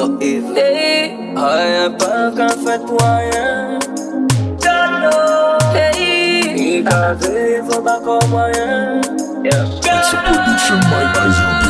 no evening. Rien pas qu'en for pour rien. Hey. Il if I faut pas comme rien. Yeah. It's a production by Isaac.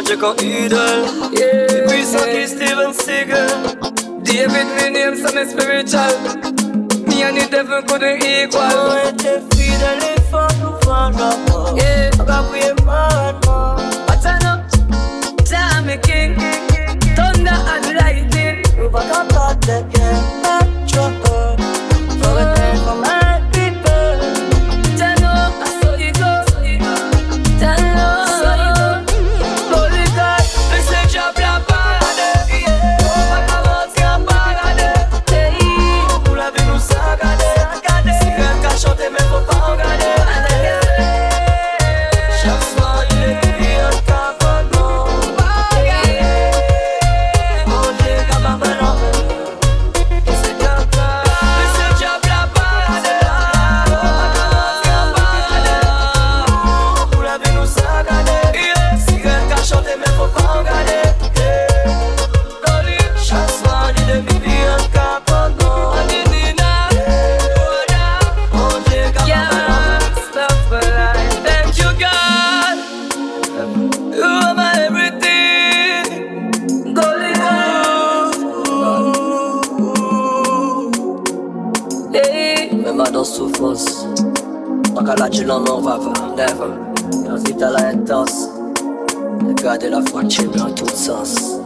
je kan idol yeah. Chris Rocky, Steven Seagal. David, me name, so spiritual. Me and the devil couldn't equal. Oh, et tes fidèles, les femmes nous vendent yeah. en souffrance. Pas la tu l'en va, va, never. Dans la intense. Regardez la fracture dans tout sens.